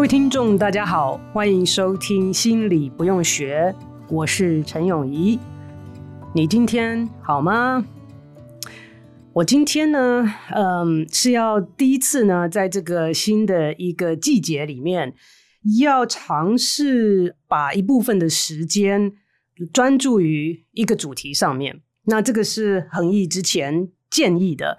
各位听众，大家好，欢迎收听《心理不用学》，我是陈永仪。你今天好吗？我今天呢，嗯，是要第一次呢，在这个新的一个季节里面，要尝试把一部分的时间专注于一个主题上面。那这个是恒毅之前建议的，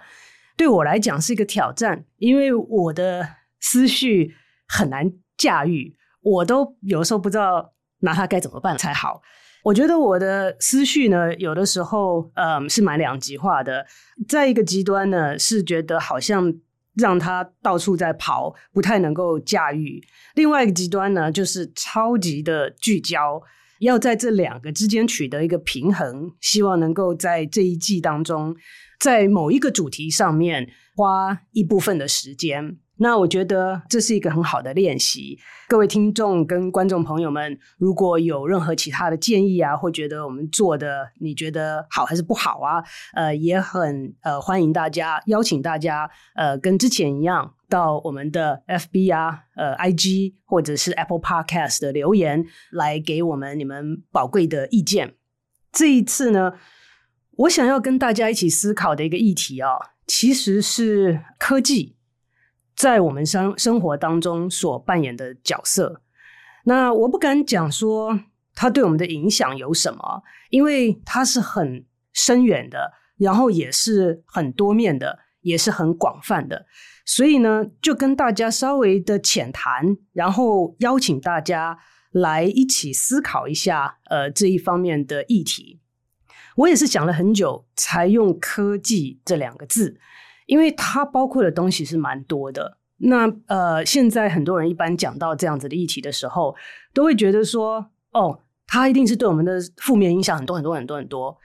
对我来讲是一个挑战，因为我的思绪。很难驾驭，我都有时候不知道拿它该怎么办才好。我觉得我的思绪呢，有的时候，嗯，是蛮两极化的。在一个极端呢，是觉得好像让它到处在跑，不太能够驾驭；另外一个极端呢，就是超级的聚焦，要在这两个之间取得一个平衡，希望能够在这一季当中，在某一个主题上面花一部分的时间。那我觉得这是一个很好的练习。各位听众跟观众朋友们，如果有任何其他的建议啊，或觉得我们做的你觉得好还是不好啊，呃，也很呃欢迎大家邀请大家呃跟之前一样到我们的 FB 啊、呃 IG 或者是 Apple Podcast 的留言来给我们你们宝贵的意见。这一次呢，我想要跟大家一起思考的一个议题啊，其实是科技。在我们生生活当中所扮演的角色，那我不敢讲说它对我们的影响有什么，因为它是很深远的，然后也是很多面的，也是很广泛的。所以呢，就跟大家稍微的浅谈，然后邀请大家来一起思考一下，呃，这一方面的议题。我也是想了很久，才用“科技”这两个字。因为它包括的东西是蛮多的，那呃，现在很多人一般讲到这样子的议题的时候，都会觉得说，哦，它一定是对我们的负面影响很多很多很多很多。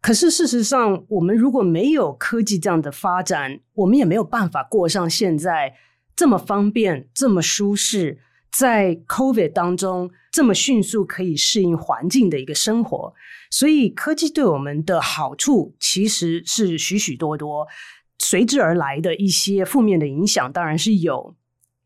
可是事实上，我们如果没有科技这样的发展，我们也没有办法过上现在这么方便、这么舒适，在 COVID 当中这么迅速可以适应环境的一个生活。所以，科技对我们的好处其实是许许多多。随之而来的一些负面的影响当然是有。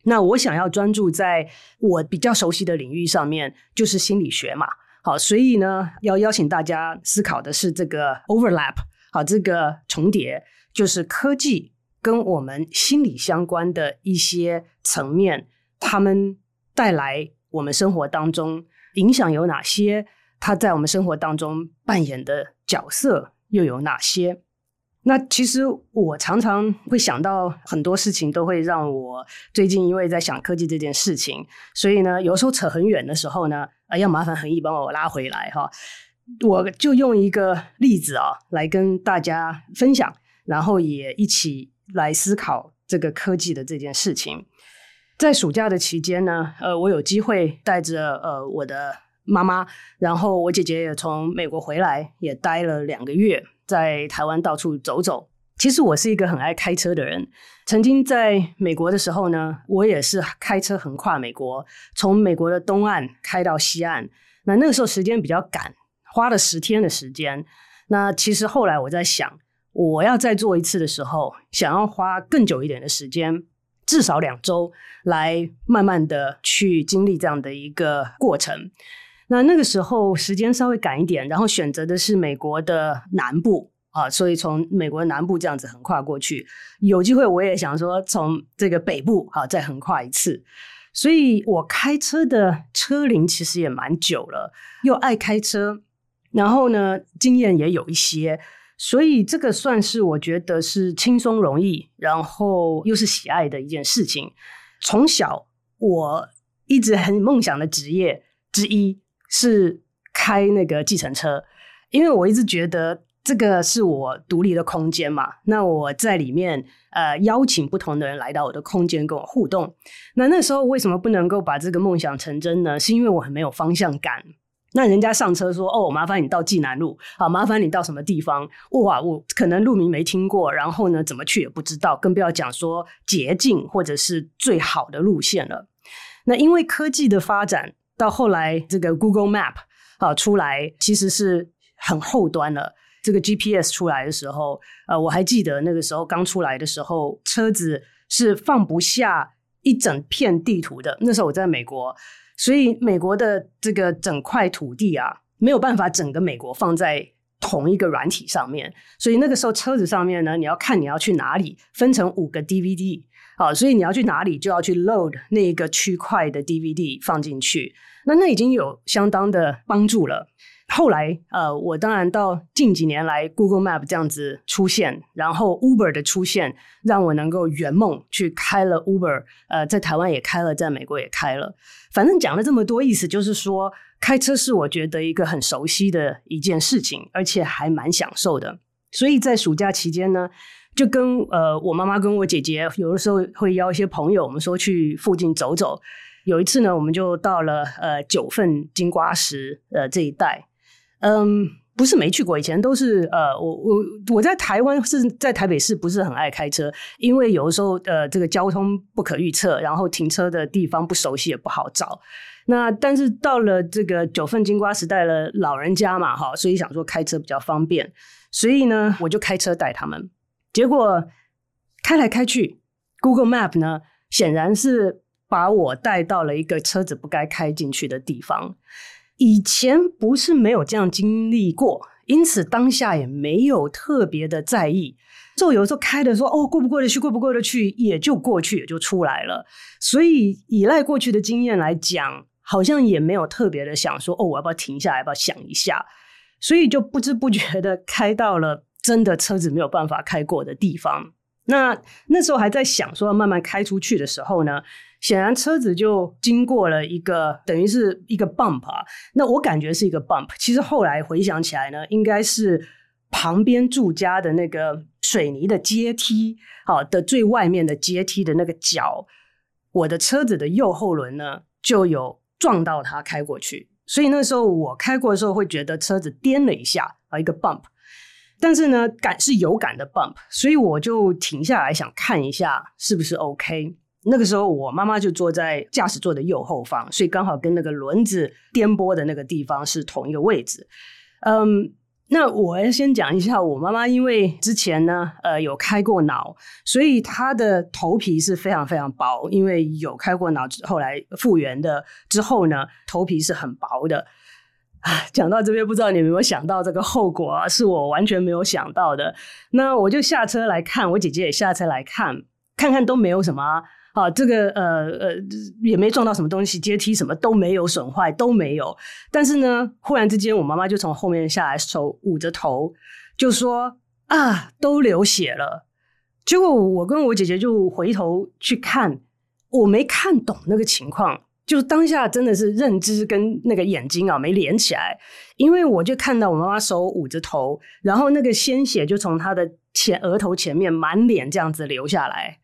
那我想要专注在我比较熟悉的领域上面，就是心理学嘛。好，所以呢，要邀请大家思考的是这个 overlap，好，这个重叠，就是科技跟我们心理相关的一些层面，他们带来我们生活当中影响有哪些？它在我们生活当中扮演的角色又有哪些？那其实我常常会想到很多事情，都会让我最近因为在想科技这件事情，所以呢，有时候扯很远的时候呢，啊，要麻烦恒毅帮我拉回来哈。我就用一个例子啊，来跟大家分享，然后也一起来思考这个科技的这件事情。在暑假的期间呢，呃，我有机会带着呃我的妈妈，然后我姐姐也从美国回来，也待了两个月。在台湾到处走走，其实我是一个很爱开车的人。曾经在美国的时候呢，我也是开车横跨美国，从美国的东岸开到西岸。那那个时候时间比较赶，花了十天的时间。那其实后来我在想，我要再做一次的时候，想要花更久一点的时间，至少两周，来慢慢的去经历这样的一个过程。那那个时候时间稍微赶一点，然后选择的是美国的南部啊，所以从美国南部这样子横跨过去。有机会我也想说从这个北部啊再横跨一次。所以我开车的车龄其实也蛮久了，又爱开车，然后呢，经验也有一些，所以这个算是我觉得是轻松容易，然后又是喜爱的一件事情。从小我一直很梦想的职业之一是开那个计程车，因为我一直觉得。这个是我独立的空间嘛？那我在里面呃邀请不同的人来到我的空间跟我互动。那那时候为什么不能够把这个梦想成真呢？是因为我很没有方向感。那人家上车说：“哦，麻烦你到济南路，好，麻烦你到什么地方？”哇，我可能路名没听过，然后呢怎么去也不知道，更不要讲说捷径或者是最好的路线了。那因为科技的发展，到后来这个 Google Map 啊出来，其实是很后端了。这个 GPS 出来的时候，呃，我还记得那个时候刚出来的时候，车子是放不下一整片地图的。那时候我在美国，所以美国的这个整块土地啊，没有办法整个美国放在同一个软体上面。所以那个时候车子上面呢，你要看你要去哪里，分成五个 DVD，好，所以你要去哪里就要去 load 那一个区块的 DVD 放进去。那那已经有相当的帮助了。后来，呃，我当然到近几年来，Google Map 这样子出现，然后 Uber 的出现，让我能够圆梦去开了 Uber，呃，在台湾也开了，在美国也开了。反正讲了这么多，意思就是说，开车是我觉得一个很熟悉的一件事情，而且还蛮享受的。所以在暑假期间呢，就跟呃我妈妈跟我姐姐，有的时候会邀一些朋友，我们说去附近走走。有一次呢，我们就到了呃九份金瓜石呃这一带。嗯，不是没去过，以前都是呃，我我我在台湾是在台北市，不是很爱开车，因为有的时候呃，这个交通不可预测，然后停车的地方不熟悉也不好找。那但是到了这个九份金瓜时代了老人家嘛，哈，所以想说开车比较方便，所以呢，我就开车带他们。结果开来开去，Google Map 呢，显然是把我带到了一个车子不该开进去的地方。以前不是没有这样经历过，因此当下也没有特别的在意。就有时候开的说哦，过不过得去，过不过得去，也就过去，也就出来了。所以依赖过去的经验来讲，好像也没有特别的想说哦，我要不要停下来，要不要想一下？所以就不知不觉的开到了真的车子没有办法开过的地方。那那时候还在想说要慢慢开出去的时候呢，显然车子就经过了一个等于是一个 bump 啊，那我感觉是一个 bump。其实后来回想起来呢，应该是旁边住家的那个水泥的阶梯，好的最外面的阶梯的那个角，我的车子的右后轮呢就有撞到他开过去。所以那时候我开过的时候会觉得车子颠了一下啊，一个 bump。但是呢，感是有感的 bump，所以我就停下来想看一下是不是 OK。那个时候，我妈妈就坐在驾驶座的右后方，所以刚好跟那个轮子颠簸的那个地方是同一个位置。嗯，那我要先讲一下，我妈妈因为之前呢，呃，有开过脑，所以她的头皮是非常非常薄。因为有开过脑，后来复原的之后呢，头皮是很薄的。啊，讲到这边，不知道你有没有想到这个后果啊？是我完全没有想到的。那我就下车来看，我姐姐也下车来看，看看都没有什么啊。这个呃呃也没撞到什么东西，阶梯什么都没有损坏，都没有。但是呢，忽然之间，我妈妈就从后面下来，手捂着头，就说：“啊，都流血了。”结果我跟我姐姐就回头去看，我没看懂那个情况，就当下真的是认知跟那个眼睛啊没连起来，因为我就看到我妈妈手捂着头，然后那个鲜血就从她的前额头前面满脸这样子流下来。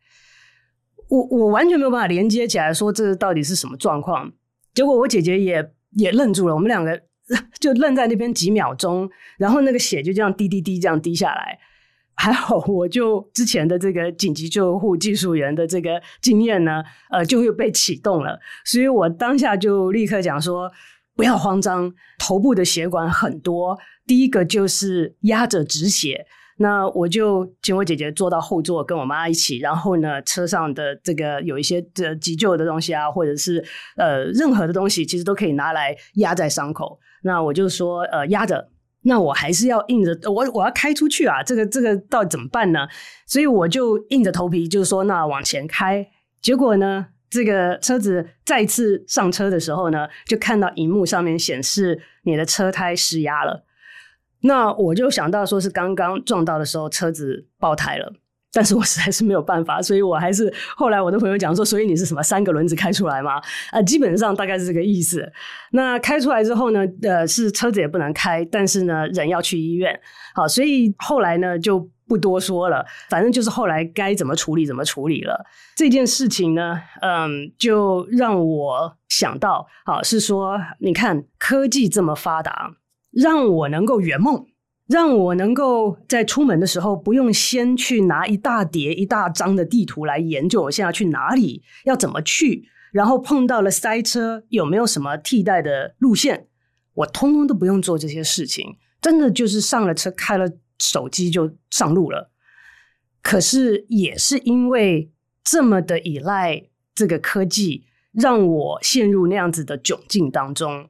我我完全没有办法连接起来，说这到底是什么状况。结果我姐姐也也愣住了，我们两个 就愣在那边几秒钟，然后那个血就这样滴滴滴这样滴下来。还好，我就之前的这个紧急救护技术员的这个经验呢，呃，就会被启动了，所以我当下就立刻讲说不要慌张，头部的血管很多，第一个就是压着止血。那我就请我姐姐坐到后座，跟我妈一起。然后呢，车上的这个有一些这急救的东西啊，或者是呃任何的东西，其实都可以拿来压在伤口。那我就说呃压着，那我还是要硬着，我我要开出去啊，这个这个到底怎么办呢？所以我就硬着头皮就说那往前开。结果呢，这个车子再次上车的时候呢，就看到荧幕上面显示你的车胎失压了。那我就想到说是刚刚撞到的时候车子爆胎了。但是我实在是没有办法，所以我还是后来我的朋友讲说，所以你是什么三个轮子开出来吗？呃，基本上大概是这个意思。那开出来之后呢，呃，是车子也不能开，但是呢，人要去医院。好，所以后来呢就不多说了，反正就是后来该怎么处理怎么处理了。这件事情呢，嗯，就让我想到，好，是说你看科技这么发达，让我能够圆梦。让我能够在出门的时候不用先去拿一大叠一大张的地图来研究我现在要去哪里，要怎么去，然后碰到了塞车，有没有什么替代的路线，我通通都不用做这些事情，真的就是上了车，开了手机就上路了。可是也是因为这么的依赖这个科技，让我陷入那样子的窘境当中。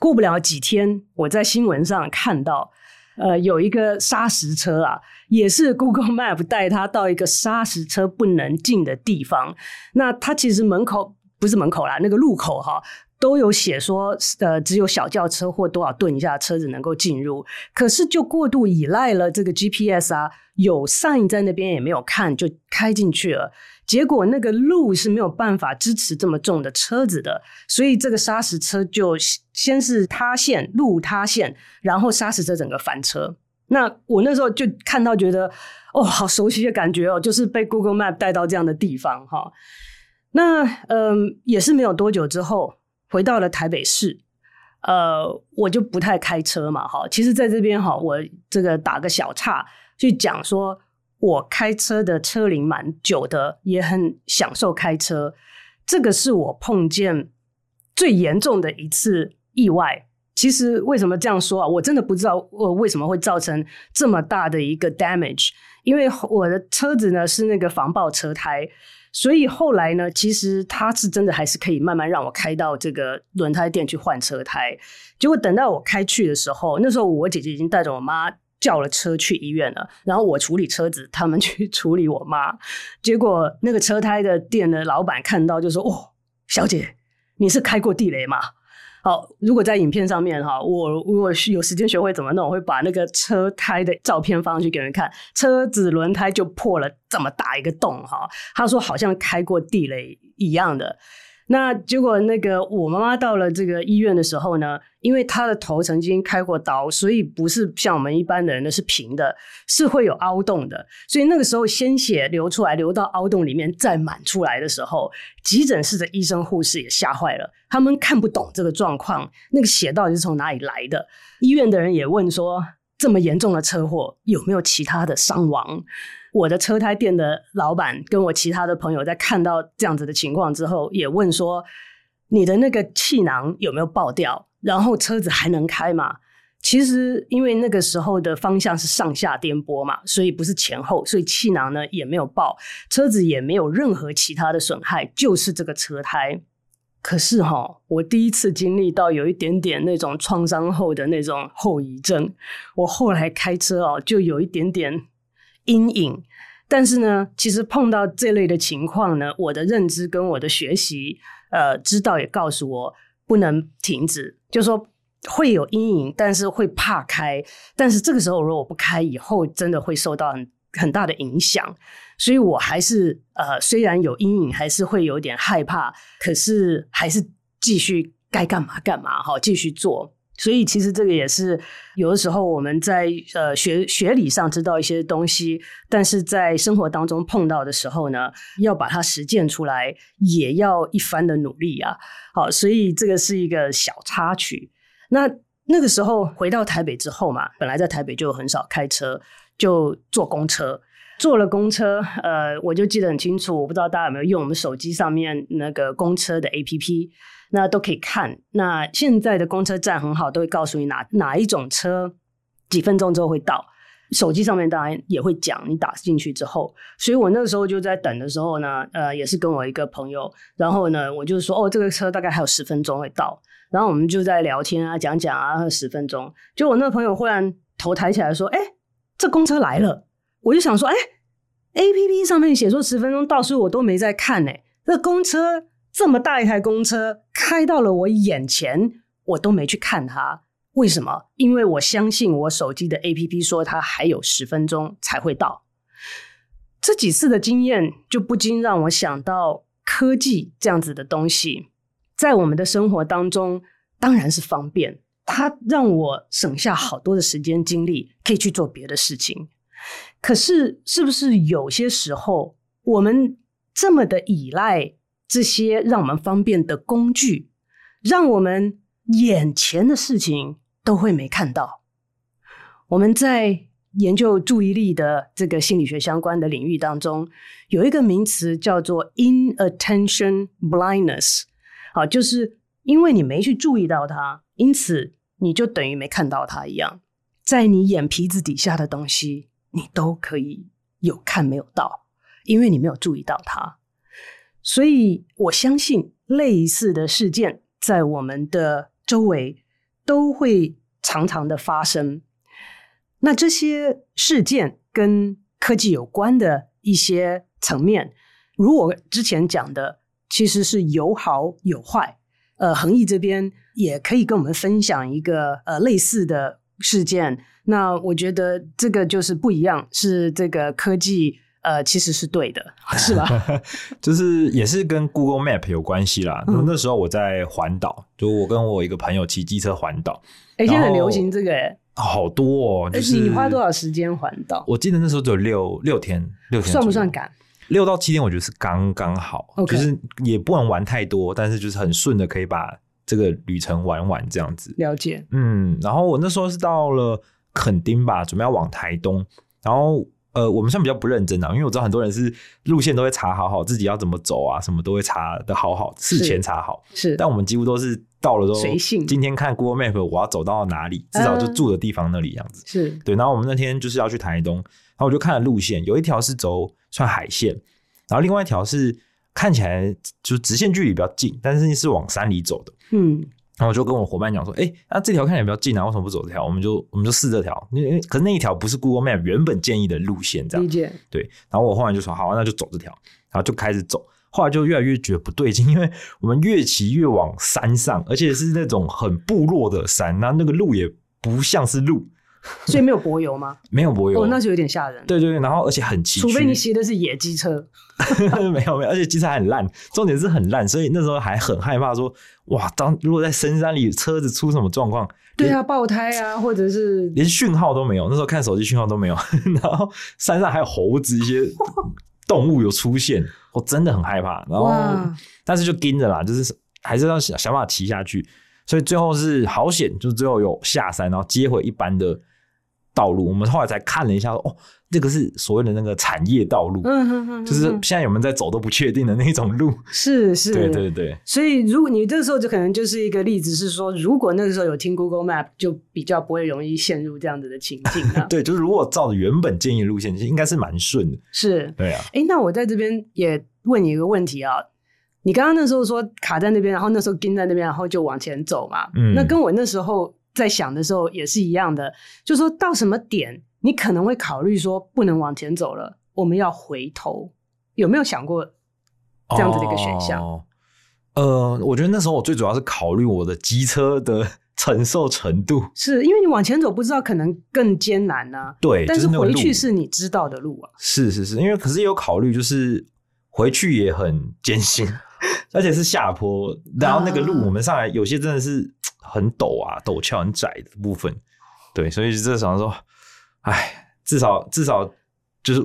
过不了几天，我在新闻上看到。呃，有一个砂石车啊，也是 Google Map 带他到一个砂石车不能进的地方。那他其实门口不是门口啦，那个路口哈，都有写说，呃，只有小轿车或多少吨以下的车子能够进入。可是就过度依赖了这个 GPS 啊，有 sign 在那边也没有看，就开进去了。结果那个路是没有办法支持这么重的车子的，所以这个砂石车就先是塌陷，路塌陷，然后砂石车整个翻车。那我那时候就看到，觉得哦，好熟悉的感觉哦，就是被 Google Map 带到这样的地方哈。那嗯，也是没有多久之后，回到了台北市，呃，我就不太开车嘛哈。其实在这边哈，我这个打个小岔去讲说。我开车的车龄蛮久的，也很享受开车。这个是我碰见最严重的一次意外。其实为什么这样说啊？我真的不知道我为什么会造成这么大的一个 damage。因为我的车子呢是那个防爆车胎，所以后来呢，其实它是真的还是可以慢慢让我开到这个轮胎店去换车胎。结果等到我开去的时候，那时候我姐姐已经带着我妈。叫了车去医院了，然后我处理车子，他们 去处理我妈。结果那个车胎的店的老板看到就说：“哦，小姐，你是开过地雷吗？”好，如果在影片上面哈，我如果有时间学会怎么弄，我会把那个车胎的照片放上去给人看。车子轮胎就破了这么大一个洞哈，他说好像开过地雷一样的。那结果，那个我妈妈到了这个医院的时候呢，因为她的头曾经开过刀，所以不是像我们一般的人的是平的，是会有凹洞的。所以那个时候鲜血流出来，流到凹洞里面再满出来的时候，急诊室的医生护士也吓坏了，他们看不懂这个状况，那个血到底是从哪里来的？医院的人也问说，这么严重的车祸有没有其他的伤亡？我的车胎店的老板跟我其他的朋友在看到这样子的情况之后，也问说：“你的那个气囊有没有爆掉？然后车子还能开吗？”其实因为那个时候的方向是上下颠簸嘛，所以不是前后，所以气囊呢也没有爆，车子也没有任何其他的损害，就是这个车胎。可是哈，我第一次经历到有一点点那种创伤后的那种后遗症，我后来开车哦，就有一点点。阴影，但是呢，其实碰到这类的情况呢，我的认知跟我的学习，呃，知道也告诉我不能停止，就说会有阴影，但是会怕开，但是这个时候如果不开，以后真的会受到很很大的影响，所以我还是呃，虽然有阴影，还是会有点害怕，可是还是继续该干嘛干嘛，好，继续做。所以其实这个也是有的时候我们在呃学学理上知道一些东西，但是在生活当中碰到的时候呢，要把它实践出来，也要一番的努力啊。好，所以这个是一个小插曲。那那个时候回到台北之后嘛，本来在台北就很少开车，就坐公车。坐了公车，呃，我就记得很清楚。我不知道大家有没有用我们手机上面那个公车的 APP。那都可以看。那现在的公车站很好，都会告诉你哪哪一种车几分钟之后会到。手机上面当然也会讲，你打进去之后。所以我那个时候就在等的时候呢，呃，也是跟我一个朋友，然后呢，我就说哦，这个车大概还有十分钟会到。然后我们就在聊天啊，讲讲啊，十分钟。就我那个朋友忽然头抬起来说：“哎，这公车来了。”我就想说：“哎，APP 上面写说十分钟到，所以我都没在看呢。这公车。”这么大一台公车开到了我眼前，我都没去看它，为什么？因为我相信我手机的 APP 说它还有十分钟才会到。这几次的经验就不禁让我想到科技这样子的东西，在我们的生活当中当然是方便，它让我省下好多的时间精力，可以去做别的事情。可是，是不是有些时候我们这么的依赖这些让我们方便的工具，让我们眼前的事情都会没看到。我们在研究注意力的这个心理学相关的领域当中，有一个名词叫做 inattention blindness，好，就是因为你没去注意到它，因此你就等于没看到它一样，在你眼皮子底下的东西，你都可以有看没有到，因为你没有注意到它。所以我相信类似的事件在我们的周围都会常常的发生。那这些事件跟科技有关的一些层面，如我之前讲的，其实是有好有坏。呃，恒毅这边也可以跟我们分享一个呃类似的事件。那我觉得这个就是不一样，是这个科技。呃，其实是对的，是吧？就是也是跟 Google Map 有关系啦。嗯、那时候我在环岛，就我跟我一个朋友骑机车环岛。哎、欸，现在很流行这个，哎，好多哦。就是、欸、你花多少时间环岛？我记得那时候只有六六天，六天算不算赶？六到七天，我觉得是刚刚好。就是也不能玩太多，但是就是很顺的可以把这个旅程玩完这样子。了解。嗯，然后我那时候是到了垦丁吧，准备要往台东，然后。呃，我们算比较不认真啊，因为我知道很多人是路线都会查好好，自己要怎么走啊，什么都会查的好好，事前查好。是，但我们几乎都是到了都随性。今天看 Google Map，我要走到哪里，至少就住的地方那里样子。是对。然后我们那天就是要去台东，然后我就看了路线，有一条是走算海线，然后另外一条是看起来就直线距离比较近，但是是往山里走的。嗯。然后我就跟我伙伴讲说：“哎、欸，那这条看起来比较近啊，为什么不走这条？我们就我们就试这条，因为可是那一条不是 Google Map 原本建议的路线，这样。理解。对。然后我后来就说：好，那就走这条。然后就开始走，后来就越来越觉得不对劲，因为我们越骑越往山上，而且是那种很部落的山，那那个路也不像是路。” 所以没有柏油吗？没有柏油，哦，那就有点吓人。对对对，然后而且很崎岖，除非你骑的是野机车。没有没有，而且机车还很烂，重点是很烂，所以那时候还很害怕说，哇，当如果在深山里车子出什么状况，对啊，爆胎啊，或者是连讯号都没有，那时候看手机讯号都没有，然后山上还有猴子一些动物有出现，我真的很害怕。然后但是就盯着啦，就是还是要想想办法骑下去，所以最后是好险，就是最后有下山，然后接回一般的。道路，我们后来才看了一下，哦，这个是所谓的那个产业道路，嗯哼哼，就是现在有没有在走都不确定的那种路，是是，对对对。所以，如果你这个时候就可能就是一个例子，是说，如果那个时候有听 Google Map，就比较不会容易陷入这样子的情境啊。对，就是如果照着原本建议路线，应该是蛮顺的。是，对啊。哎，那我在这边也问你一个问题啊，你刚刚那时候说卡在那边，然后那时候跟在那边，然后就往前走嘛，嗯，那跟我那时候。在想的时候也是一样的，就说到什么点，你可能会考虑说不能往前走了，我们要回头，有没有想过这样子的一个选项？哦，呃，我觉得那时候我最主要是考虑我的机车的 承受程度，是因为你往前走不知道可能更艰难呢、啊。对，但是回去是你知道的路啊。是是是，因为可是也有考虑，就是回去也很艰辛，而且是下坡，然后那个路我们上来有些真的是。很陡啊，陡峭很窄的部分，对，所以这想说，哎，至少至少就是，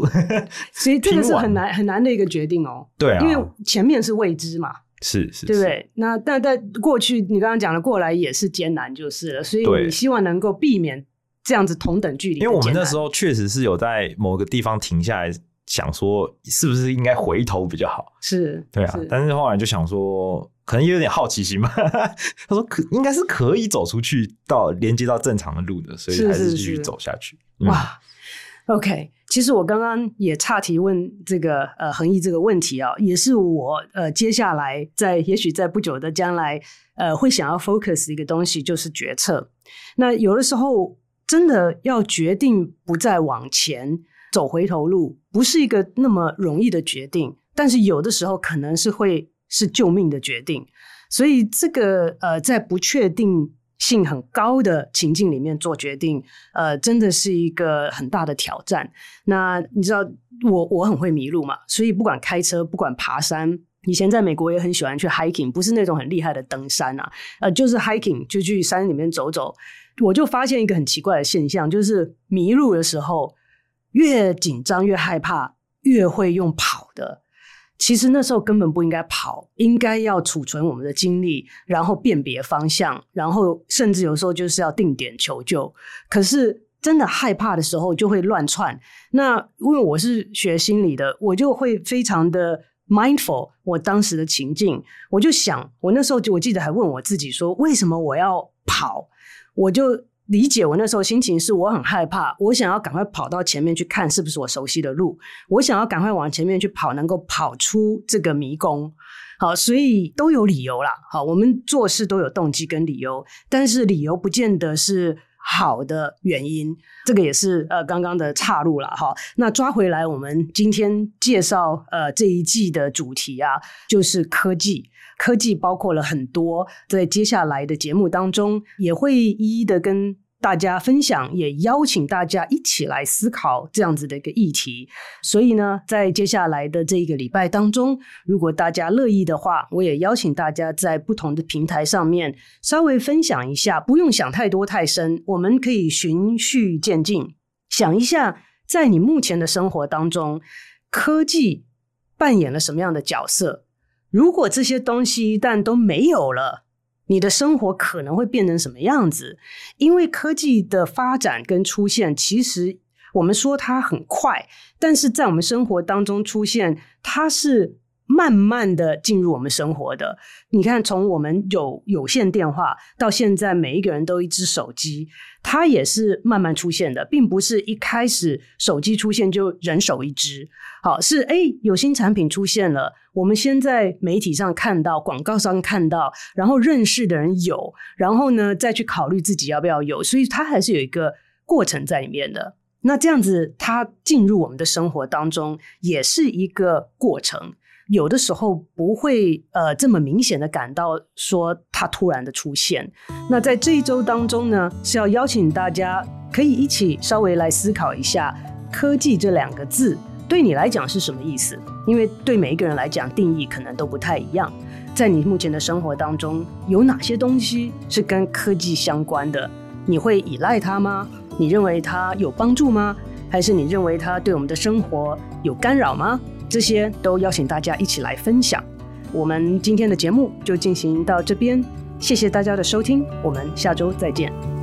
所以这个是很难很难的一个决定哦。对啊，因为前面是未知嘛，是是，对不对？那但在过去，你刚刚讲的过来也是艰难，就是了。所以你希望能够避免这样子同等距离，因为我们那时候确实是有在某个地方停下来。想说是不是应该回头比较好？是，对啊。但是后来就想说，可能也有点好奇心吧。他说可应该是可以走出去到连接到正常的路的，所以还是继续走下去。哇，OK。其实我刚刚也岔提问这个呃恒毅这个问题啊，也是我呃接下来在也许在不久的将来呃会想要 focus 一个东西，就是决策。那有的时候真的要决定不再往前。走回头路不是一个那么容易的决定，但是有的时候可能是会是救命的决定。所以这个呃，在不确定性很高的情境里面做决定，呃，真的是一个很大的挑战。那你知道我我很会迷路嘛，所以不管开车，不管爬山，以前在美国也很喜欢去 hiking，不是那种很厉害的登山啊，呃，就是 hiking 就去山里面走走。我就发现一个很奇怪的现象，就是迷路的时候越紧张越害怕，越会用跑的。其实那时候根本不应该跑，应该要储存我们的精力，然后辨别方向，然后甚至有时候就是要定点求救。可是真的害怕的时候就会乱窜。那因为我是学心理的，我就会非常的 mindful 我当时的情境。我就想，我那时候我记得还问我自己说，为什么我要跑？我就。理解我那时候心情是我很害怕，我想要赶快跑到前面去看是不是我熟悉的路，我想要赶快往前面去跑，能够跑出这个迷宫。好，所以都有理由啦。好，我们做事都有动机跟理由，但是理由不见得是好的原因。这个也是呃刚刚的岔路了哈。那抓回来，我们今天介绍呃这一季的主题啊，就是科技。科技包括了很多，在接下来的节目当中也会一一的跟大家分享，也邀请大家一起来思考这样子的一个议题。所以呢，在接下来的这一个礼拜当中，如果大家乐意的话，我也邀请大家在不同的平台上面稍微分享一下，不用想太多太深，我们可以循序渐进，想一下，在你目前的生活当中，科技扮演了什么样的角色？如果这些东西一旦都没有了，你的生活可能会变成什么样子？因为科技的发展跟出现，其实我们说它很快，但是在我们生活当中出现，它是。慢慢的进入我们生活的，你看，从我们有有线电话到现在，每一个人都一只手机，它也是慢慢出现的，并不是一开始手机出现就人手一只。好，是诶，有新产品出现了，我们先在媒体上看到，广告上看到，然后认识的人有，然后呢再去考虑自己要不要有，所以它还是有一个过程在里面的。那这样子，它进入我们的生活当中，也是一个过程。有的时候不会呃这么明显的感到说它突然的出现。那在这一周当中呢，是要邀请大家可以一起稍微来思考一下“科技”这两个字对你来讲是什么意思？因为对每一个人来讲定义可能都不太一样。在你目前的生活当中，有哪些东西是跟科技相关的？你会依赖它吗？你认为它有帮助吗？还是你认为它对我们的生活有干扰吗？这些都邀请大家一起来分享。我们今天的节目就进行到这边，谢谢大家的收听，我们下周再见。